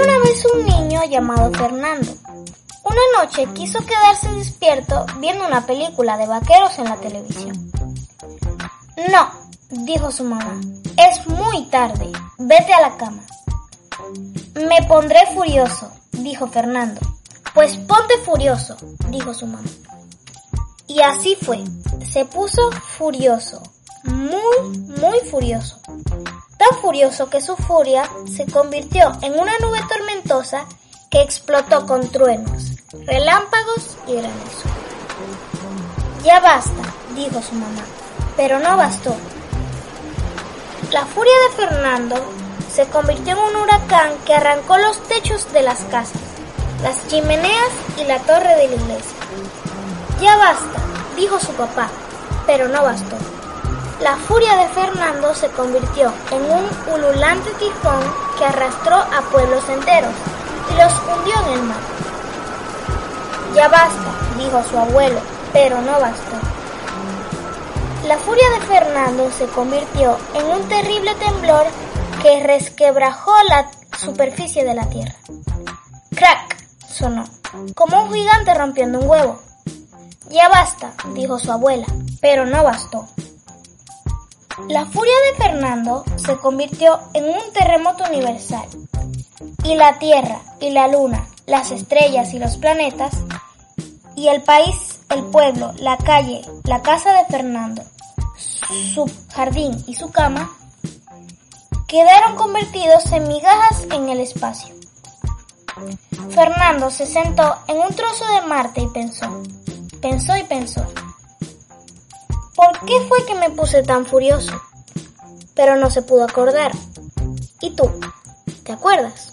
Una vez un niño llamado Fernando. Una noche quiso quedarse despierto viendo una película de vaqueros en la televisión. No, dijo su mamá, es muy tarde, vete a la cama. Me pondré furioso, dijo Fernando. Pues ponte furioso, dijo su mamá. Y así fue, se puso furioso, muy, muy furioso. Furioso que su furia se convirtió en una nube tormentosa que explotó con truenos, relámpagos y granizo. Ya basta, dijo su mamá, pero no bastó. La furia de Fernando se convirtió en un huracán que arrancó los techos de las casas, las chimeneas y la torre de la iglesia. Ya basta, dijo su papá, pero no bastó. La furia de Fernando se convirtió en un ululante tifón que arrastró a pueblos enteros y los hundió en el mar. Ya basta, dijo su abuelo, pero no bastó. La furia de Fernando se convirtió en un terrible temblor que resquebrajó la superficie de la tierra. ¡Crack! sonó, como un gigante rompiendo un huevo. Ya basta, dijo su abuela, pero no bastó. La furia de Fernando se convirtió en un terremoto universal, y la Tierra y la Luna, las estrellas y los planetas, y el país, el pueblo, la calle, la casa de Fernando, su jardín y su cama, quedaron convertidos en migajas en el espacio. Fernando se sentó en un trozo de Marte y pensó, pensó y pensó. ¿Por qué fue que me puse tan furioso? Pero no se pudo acordar. ¿Y tú? ¿Te acuerdas?